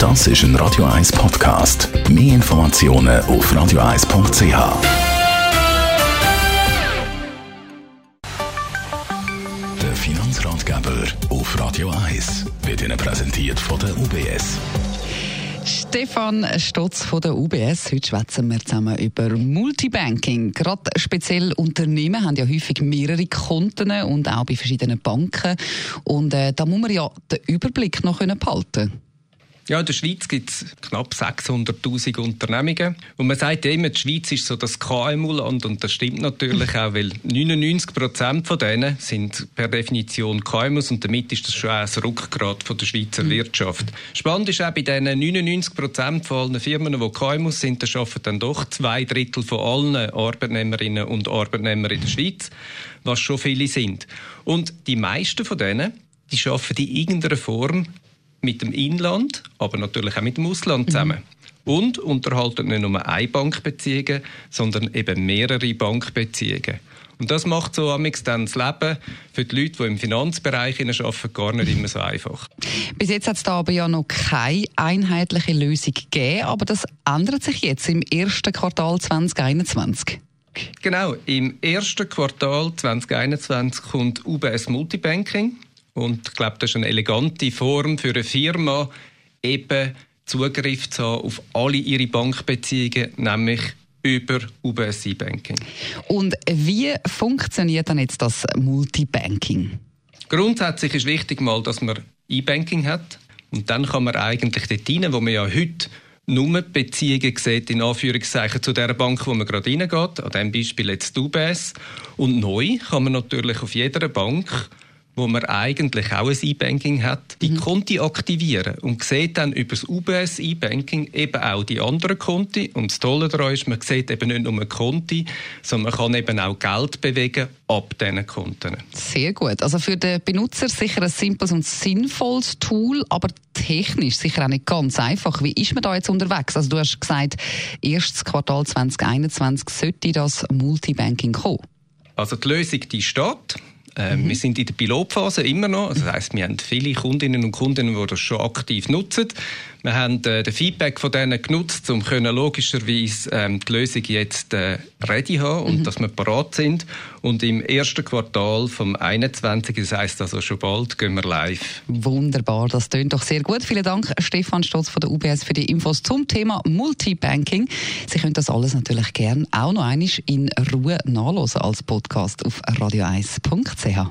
Das ist ein Radio 1 Podcast. Mehr Informationen auf radio1.ch. Der Finanzratgeber auf Radio 1 wird Ihnen präsentiert von der UBS. Stefan Stotz von der UBS. Heute schwätzen wir zusammen über Multibanking. Gerade speziell Unternehmen haben ja häufig mehrere Konten und auch bei verschiedenen Banken. Und äh, da muss man ja den Überblick noch behalten können. Ja, in der Schweiz gibt es knapp 600.000 Unternehmungen. Und man sagt ja immer, die Schweiz ist so das KMU-Land. Und das stimmt natürlich auch, weil 99 Prozent von denen sind per Definition KMUs. Und damit ist das schon ein Rückgrat von der Schweizer mhm. Wirtschaft. Spannend ist auch bei diesen 99 Prozent von allen Firmen, die KMUs sind, da arbeiten dann doch zwei Drittel von allen Arbeitnehmerinnen und Arbeitnehmern in der Schweiz, was schon viele sind. Und die meisten von denen, die arbeiten in irgendeiner Form mit dem Inland, aber natürlich auch mit dem Ausland mhm. zusammen. Mhm. Und unterhalten nicht nur eine Bankbeziehung, sondern eben mehrere Bankbeziehungen. Und das macht so amix dann das Leben für die Leute, die im Finanzbereich arbeiten, gar nicht immer so einfach. Bis jetzt hat es da aber ja noch keine einheitliche Lösung gegeben, aber das ändert sich jetzt im ersten Quartal 2021. Genau, im ersten Quartal 2021 kommt UBS Multibanking. Und ich glaube, das ist eine elegante Form für eine Firma, eben Zugriff zu haben auf alle ihre Bankbeziehungen, nämlich über UBS E-Banking. Und wie funktioniert dann jetzt das Multibanking? Grundsätzlich ist wichtig mal, dass man E-Banking hat. Und dann kann man eigentlich dort rein, wo man ja heute nur Beziehungen sieht, in Anführungszeichen, zu der Bank, wo man gerade reingeht. An diesem Beispiel jetzt UBS. Und neu kann man natürlich auf jeder Bank wo man eigentlich auch ein E-Banking hat, die mhm. Konti aktivieren und sieht dann über das UBS E-Banking eben auch die anderen Konti. Und das Tolle daran ist, man sieht eben nicht nur Konti, sondern man kann eben auch Geld bewegen ab diesen Konten. Sehr gut. Also für den Benutzer sicher ein simples und sinnvolles Tool, aber technisch sicher auch nicht ganz einfach. Wie ist man da jetzt unterwegs? Also du hast gesagt, erstes Quartal 2021 sollte das Multibanking kommen. Also die Lösung, die steht. Äh, mhm. Wir sind in der Pilotphase immer noch. Also das heißt, wir haben viele Kundinnen und Kunden, die das schon aktiv nutzen. Wir haben äh, den Feedback von denen genutzt, um können logischerweise ähm, die Lösung jetzt äh, ready haben und mhm. dass wir parat sind. Und im ersten Quartal vom 21, das heißt also schon bald, gehen wir live. Wunderbar, das tönt doch sehr gut. Vielen Dank, Stefan Stotz von der UBS für die Infos zum Thema Multibanking. Sie können das alles natürlich gerne auch noch einmal in Ruhe nachlesen als Podcast auf radio1.ch.